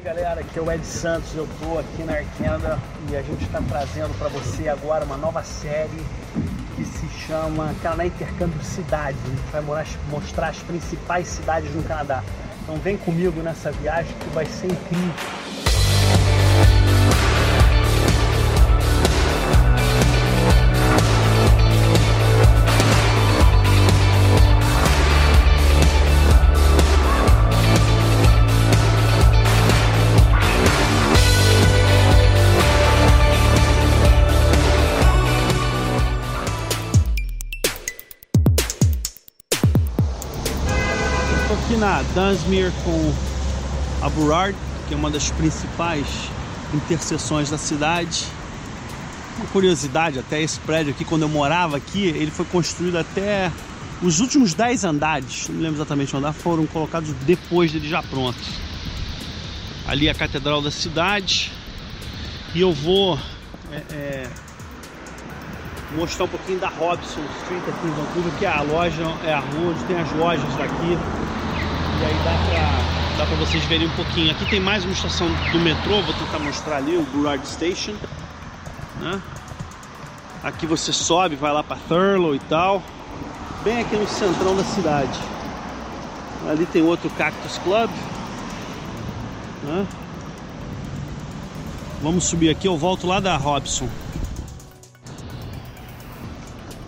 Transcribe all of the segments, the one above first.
aí galera, aqui é o Ed Santos, eu tô aqui na Arquenda e a gente está trazendo para você agora uma nova série que se chama Canadá Intercâmbio Cidades. A gente vai mostrar as principais cidades no Canadá. Então vem comigo nessa viagem que vai ser incrível. Na Dunsmuir com a Burrard, que é uma das principais interseções da cidade. Uma curiosidade, até esse prédio aqui, quando eu morava aqui, ele foi construído até os últimos 10 andares, não me lembro exatamente onde, foram colocados depois dele já pronto. Ali é a catedral da cidade. E eu vou é, é, mostrar um pouquinho da Robson Street aqui em Vancouver, que é a loja, é a rua onde tem as lojas daqui. E aí dá pra, dá pra vocês verem um pouquinho. Aqui tem mais uma estação do metrô, vou tentar mostrar ali, o Burrard Station. Né? Aqui você sobe, vai lá pra Thurlow e tal. Bem aqui no centrão da cidade. Ali tem outro Cactus Club. Né? Vamos subir aqui, eu volto lá da Robson.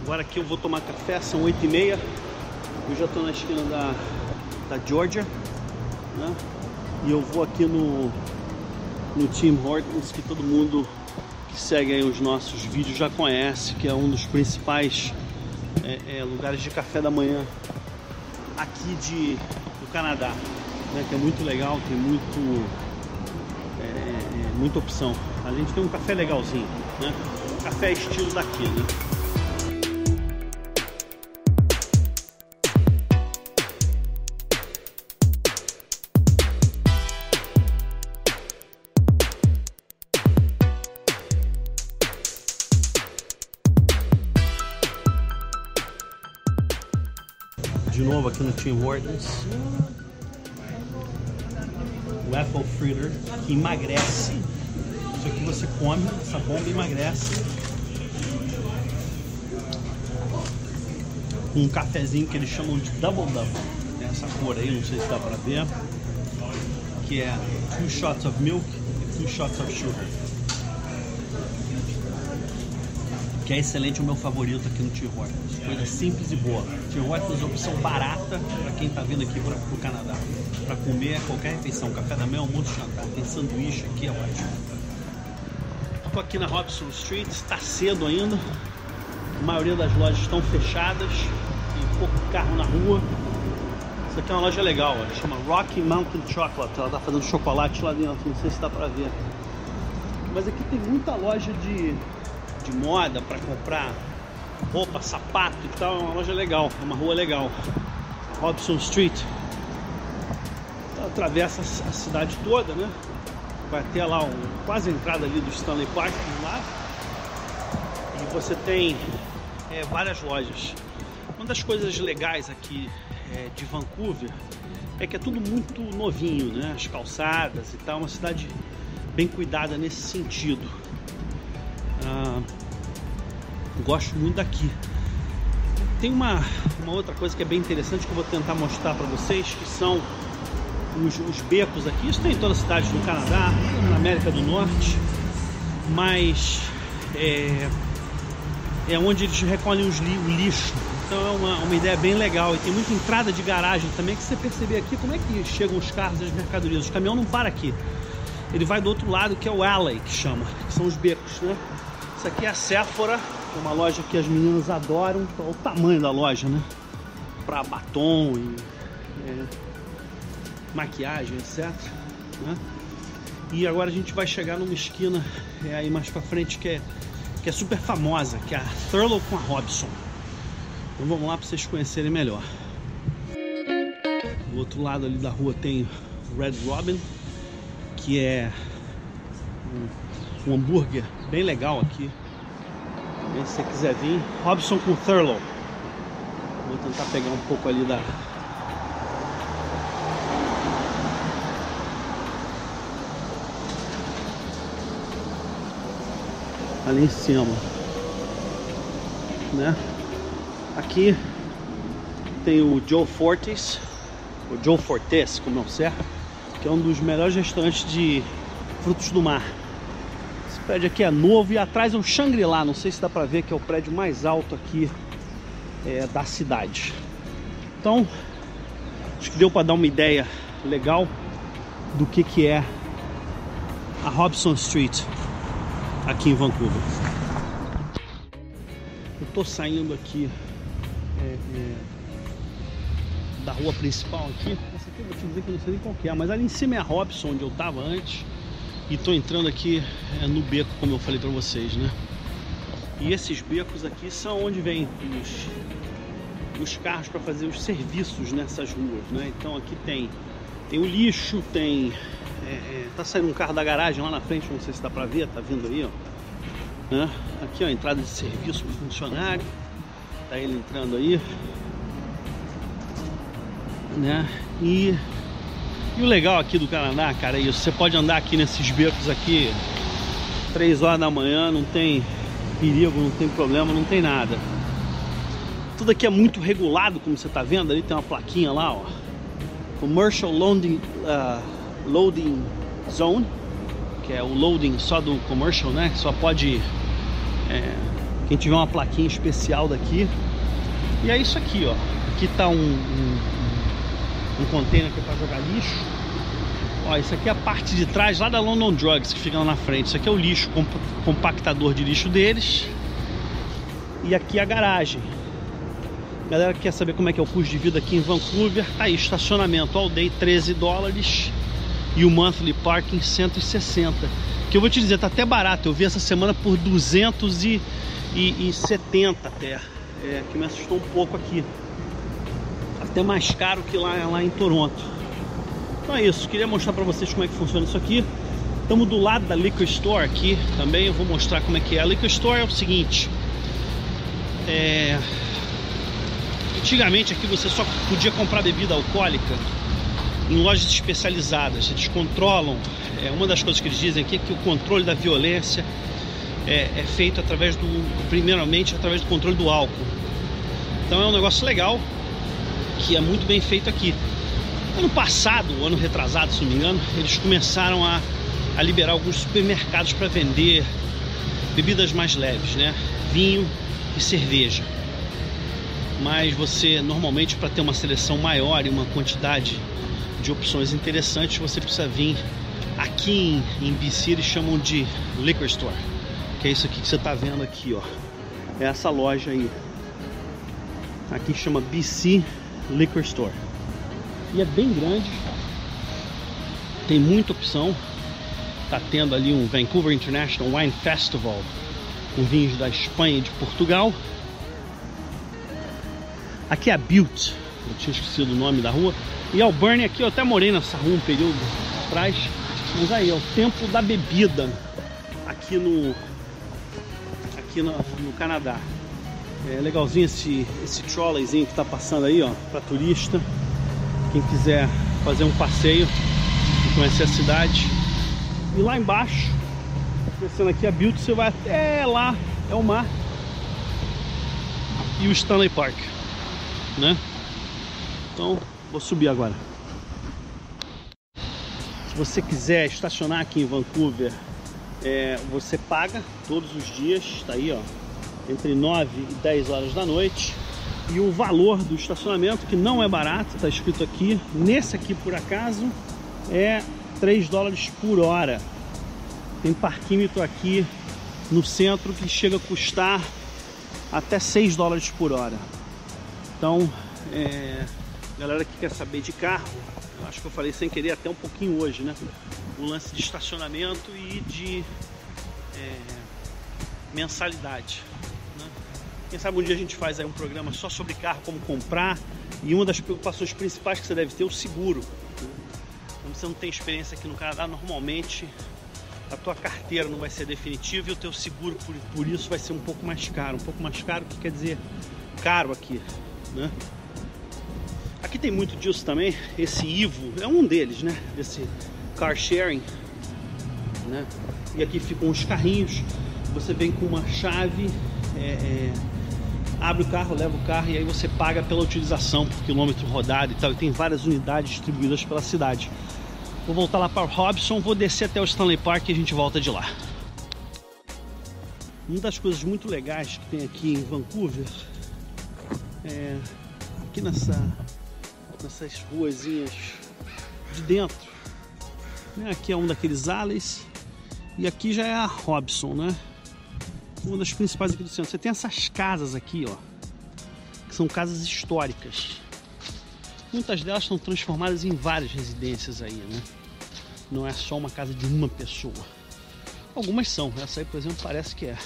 Agora aqui eu vou tomar café, são 8h30. Eu já estou na esquina da da Georgia, né? E eu vou aqui no, no Tim Hortons, que todo mundo que segue os nossos vídeos já conhece, que é um dos principais é, é, lugares de café da manhã aqui de, do Canadá, né? Que é muito legal, tem muito, é, é muita opção. A gente tem um café legalzinho, né? Café estilo daqui, né? Novo aqui no Tim Hortons. O Apple Fritter, que emagrece. Isso aqui você come, essa bomba emagrece. Um cafezinho que eles chamam de Double Double. Tem essa cor aí, não sei se dá pra ver. Que é two shots of milk e two shots of sugar. Que é excelente, o meu favorito aqui no Tim Hortons. Coisa simples e boa. Tim Hortons é opção barata para quem está vindo aqui para o Canadá. Para comer qualquer refeição, café da manhã, almoço, jantar. Tem sanduíche aqui, é ótimo. Estou aqui na Robson Street, está cedo ainda. A maioria das lojas estão fechadas. Tem pouco carro na rua. Isso aqui é uma loja legal, ela chama Rocky Mountain Chocolate. Ela está fazendo chocolate lá dentro, não sei se dá para ver. Mas aqui tem muita loja de de moda para comprar roupa, sapato e tal. É uma loja legal, é uma rua legal. Robson Street. Ela atravessa a cidade toda, né? Vai até lá, um, quase a entrada ali do Stanley Park lá. E você tem é, várias lojas. Uma das coisas legais aqui é, de Vancouver é que é tudo muito novinho, né? As calçadas e tal, uma cidade bem cuidada nesse sentido. Gosto muito daqui. Tem uma, uma outra coisa que é bem interessante que eu vou tentar mostrar para vocês, que são os, os, becos aqui. Isso tem em todas as cidades do Canadá, na América do Norte, mas é, é onde eles recolhem os li, o lixo. Então é uma, uma ideia bem legal. E tem muita entrada de garagem também que você perceber aqui como é que chegam os carros e as mercadorias. O caminhão não para aqui. Ele vai do outro lado, que é o alley, que chama, que são os becos, né? Isso aqui é a Sephora, é uma loja que as meninas adoram. Olha o tamanho da loja, né? Pra batom e é, maquiagem, etc. Né? E agora a gente vai chegar numa esquina é aí mais pra frente que é, que é super famosa, que é a Thurlow com a Robson. Então vamos lá para vocês conhecerem melhor. Do outro lado ali da rua tem Red Robin, que é um hambúrguer bem legal aqui. Se você quiser vir, Robson com Thurlow. Vou tentar pegar um pouco ali da. Ali em cima. Né? Aqui tem o Joe Fortes, o Joe Fortes, como é o certo, que é um dos melhores restaurantes de frutos do mar Prédio aqui é novo e atrás é um Shangri-La, não sei se dá pra ver que é o prédio mais alto aqui é, da cidade. Então, acho que deu para dar uma ideia legal do que, que é a Robson Street aqui em Vancouver. Eu tô saindo aqui é, é, da rua principal aqui. Essa aqui eu vou te dizer que eu não sei nem qual é, mas ali em cima é a Robson, onde eu tava antes. E tô entrando aqui é, no beco, como eu falei para vocês, né? E esses becos aqui são onde vem os, os carros para fazer os serviços nessas ruas, né? Então aqui tem, tem o lixo, tem é, é, tá saindo um carro da garagem lá na frente, não sei se dá pra ver, tá vindo aí, ó. Né? Aqui, ó, entrada de serviço pro funcionário. Tá ele entrando aí. Né? E, e o legal aqui do Canadá, cara, é isso. Você pode andar aqui nesses becos aqui 3 horas da manhã, não tem perigo, não tem problema, não tem nada. Tudo aqui é muito regulado, como você tá vendo. Ali tem uma plaquinha lá, ó. Commercial Loading, uh, loading Zone, que é o loading só do commercial, né? Só pode é, quem tiver uma plaquinha especial daqui. E é isso aqui, ó. Aqui tá um, um, um container aqui para jogar lixo. Ó, isso aqui é a parte de trás lá da London Drugs que fica lá na frente. Isso aqui é o lixo, compactador de lixo deles. E aqui a garagem. Galera que quer saber como é que é o custo de vida aqui em Vancouver, tá aí, estacionamento all day 13 dólares e o monthly parking 160. Que eu vou te dizer, tá até barato. Eu vi essa semana por 270 até. É, que me assustou um pouco aqui. Até mais caro que lá, lá em Toronto. Então é isso, queria mostrar para vocês como é que funciona isso aqui. Estamos do lado da Liquor Store aqui também, eu vou mostrar como é que é. A Liquor Store é o seguinte, é... antigamente aqui você só podia comprar bebida alcoólica em lojas especializadas. Eles controlam, é, uma das coisas que eles dizem aqui é que o controle da violência é, é feito através do, primeiramente, através do controle do álcool. Então é um negócio legal, que é muito bem feito aqui. Ano passado, ano retrasado, se não me engano, eles começaram a, a liberar alguns supermercados para vender bebidas mais leves, né? Vinho e cerveja. Mas você, normalmente, para ter uma seleção maior e uma quantidade de opções interessantes, você precisa vir aqui em, em BC, eles chamam de Liquor Store, que é isso aqui que você está vendo aqui, ó. É essa loja aí. Aqui chama BC Liquor Store. E é bem grande. Tem muita opção. Tá tendo ali um Vancouver International Wine Festival com vinhos da Espanha e de Portugal. Aqui é a Butte, eu tinha esquecido o nome da rua. E Alberni aqui, eu até morei nessa rua um período atrás. Mas aí, é o tempo da bebida aqui no aqui no, no Canadá. É legalzinho esse, esse trolleyzinho que tá passando aí, ó, para turista. Quem quiser fazer um passeio e conhecer a cidade. E lá embaixo, descendo aqui a Butte, você vai até lá, é o mar. E o Stanley Park, né? Então, vou subir agora. Se você quiser estacionar aqui em Vancouver, é, você paga todos os dias, está aí, ó, entre 9 e 10 horas da noite. E o valor do estacionamento, que não é barato, está escrito aqui, nesse aqui por acaso, é 3 dólares por hora. Tem parquímetro aqui no centro que chega a custar até 6 dólares por hora. Então, é, Galera que quer saber de carro, eu acho que eu falei sem querer até um pouquinho hoje, né? O lance de estacionamento e de é, mensalidade. Quem sabe um dia a gente faz aí um programa só sobre carro, como comprar. E uma das preocupações principais que você deve ter é o seguro. Como você não tem experiência aqui no Canadá, normalmente a tua carteira não vai ser definitiva e o teu seguro por, por isso vai ser um pouco mais caro. Um pouco mais caro, que quer dizer caro aqui, né? Aqui tem muito disso também. Esse Ivo é um deles, né? Desse car sharing, né? E aqui ficam os carrinhos. você vem com uma chave, é, é, abre o carro, leva o carro e aí você paga pela utilização por quilômetro rodado e tal. E tem várias unidades distribuídas pela cidade. Vou voltar lá para o Robson, vou descer até o Stanley Park e a gente volta de lá. Uma das coisas muito legais que tem aqui em Vancouver é aqui nessa, nessas ruazinhas de dentro. Né? Aqui é um daqueles ales e aqui já é a Robson, né? Uma das principais aqui do centro. Você tem essas casas aqui, ó, que são casas históricas. Muitas delas estão transformadas em várias residências aí, né? Não é só uma casa de uma pessoa. Algumas são, essa aí, por exemplo, parece que é.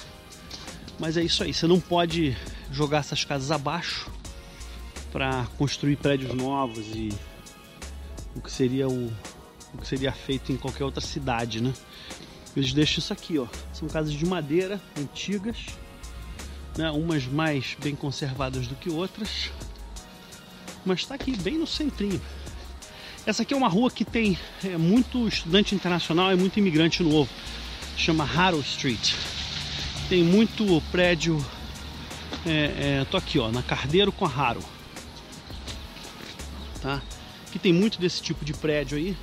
Mas é isso aí, você não pode jogar essas casas abaixo para construir prédios novos e o que seria o, o que seria feito em qualquer outra cidade, né? Eles deixam isso aqui, ó. São casas de madeira antigas, né? Umas mais bem conservadas do que outras, mas está aqui bem no centrinho. Essa aqui é uma rua que tem é, muito estudante internacional e muito imigrante novo. Chama Harrow Street tem muito prédio. É, é, tô aqui, ó, na Cardeiro com a Raro. Tá? Que tem muito desse tipo de prédio aí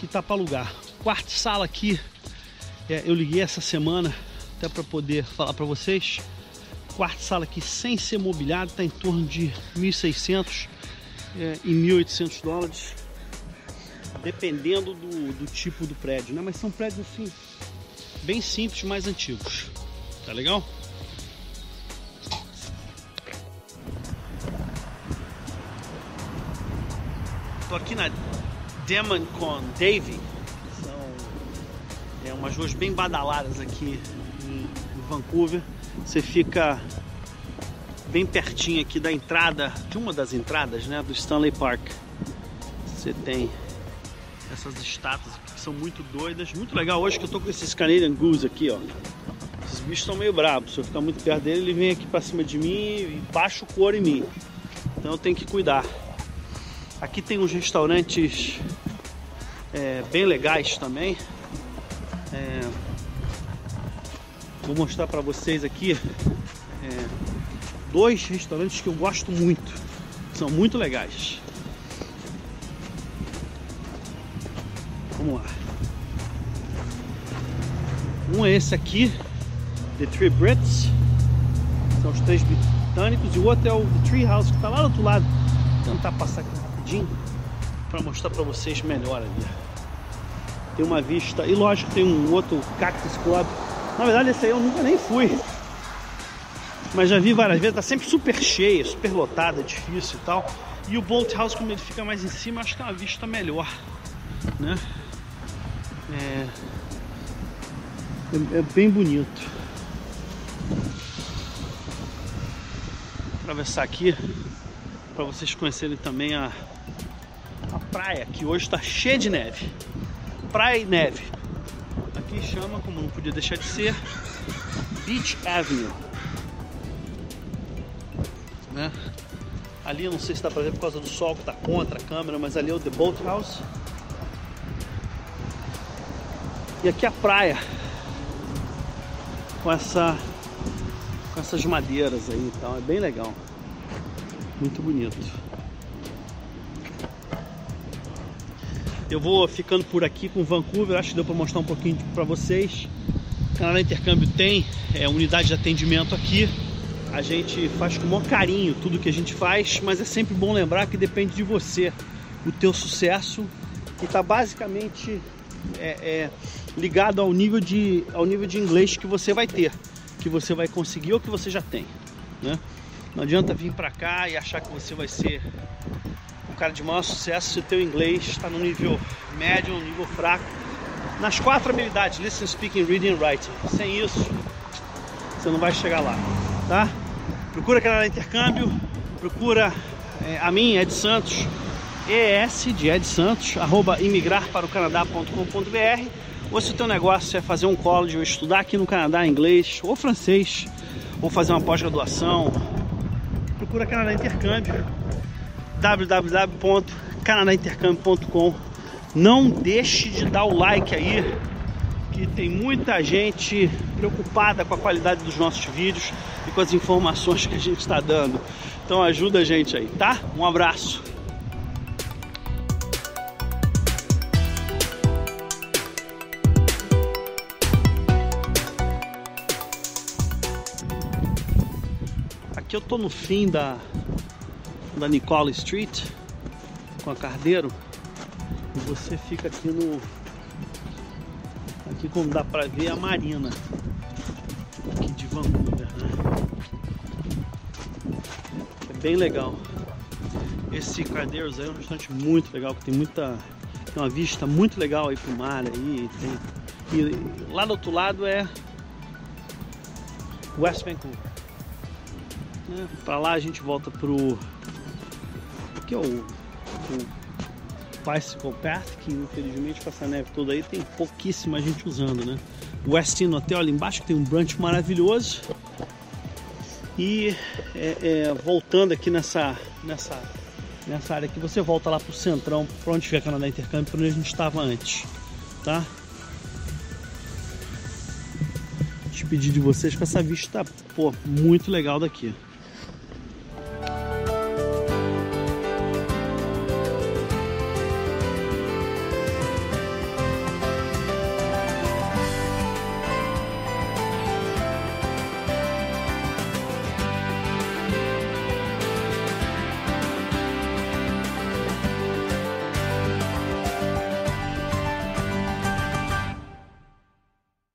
que tá para alugar. Quarto sala aqui, é, eu liguei essa semana até para poder falar para vocês. Quarto sala aqui sem ser mobiliado tá em torno de 1.600 é, e 1.800 dólares, dependendo do, do tipo do prédio, né? Mas são prédios assim bem simples, mais antigos. Tá legal? Tô aqui na Demon com Davy. Umas ruas bem badaladas aqui em Vancouver. Você fica bem pertinho aqui da entrada, de uma das entradas, né, do Stanley Park. Você tem essas estátuas que são muito doidas, muito legal hoje que eu tô com esses Canadian Goose aqui, ó. Esses bichos estão meio bravos. Se eu ficar muito perto dele, ele vem aqui para cima de mim e baixa o couro em mim. Então eu tenho que cuidar. Aqui tem uns restaurantes é, bem legais também. É, vou mostrar para vocês aqui é, dois restaurantes que eu gosto muito. São muito legais. Vamos lá. Um é esse aqui, The Three Brits, são os três britânicos, e o outro é o The Tree House, que está lá do outro lado. Vou tentar passar aqui rapidinho para mostrar para vocês melhor ali. Tem uma vista, e lógico tem um outro Cactus Club. Na verdade esse aí eu nunca nem fui. Mas já vi várias vezes, tá sempre super cheio, super lotado, é difícil e tal. E o Bolt House, como ele fica mais em cima, acho que é uma vista melhor, né? É, é, é bem bonito. atravessar aqui para vocês conhecerem também a, a praia que hoje está cheia de neve. Praia e neve. Aqui chama, como não podia deixar de ser, Beach Avenue. Né? Ali não sei se dá para ver por causa do sol que está contra a câmera, mas ali é o The Boat House. E aqui a praia com essa com essas madeiras aí e tal, é bem legal. Muito bonito. Eu vou ficando por aqui com Vancouver, acho que deu para mostrar um pouquinho para vocês. Canadá Intercâmbio tem é, unidade de atendimento aqui. A gente faz com o maior carinho tudo que a gente faz, mas é sempre bom lembrar que depende de você, o teu sucesso, que está basicamente é, é, ligado ao nível, de, ao nível de inglês que você vai ter que você vai conseguir ou que você já tem, né? Não adianta vir para cá e achar que você vai ser cara de maior sucesso se o teu inglês está no nível médio no nível fraco. Nas quatro habilidades, listening, speaking, reading writing. Sem isso, você não vai chegar lá, tá? Procura Canadá Intercâmbio, procura é, a mim, Ed Santos, ES de Ed Santos, arroba imigrarparocanadá.com.br ou se o teu negócio é fazer um college ou estudar aqui no Canadá inglês ou francês, ou fazer uma pós-graduação, procura Canadá Intercâmbio www.canadaintercâmbio.com Não deixe de dar o like aí que tem muita gente preocupada com a qualidade dos nossos vídeos e com as informações que a gente está dando. Então ajuda a gente aí, tá? Um abraço. Aqui eu tô no fim da da Nicola Street com a Cardeiro e você fica aqui no aqui como dá pra ver a marina aqui de Vancouver né? é bem legal esse Cardeiros aí é um restaurante muito legal que tem muita tem uma vista muito legal aí pro mar aí tem, e lá do outro lado é West Vancouver né? para lá a gente volta pro que é o, o Bicycle Path, que infelizmente com essa neve toda aí tem pouquíssima gente usando, né? O Westin Hotel ali embaixo que tem um brunch maravilhoso. E é, é, voltando aqui nessa, nessa, nessa área aqui, você volta lá pro centrão, para onde fica a Canadá Intercâmbio, para onde a gente estava antes, tá? Despedir de vocês com essa vista, pô, muito legal daqui.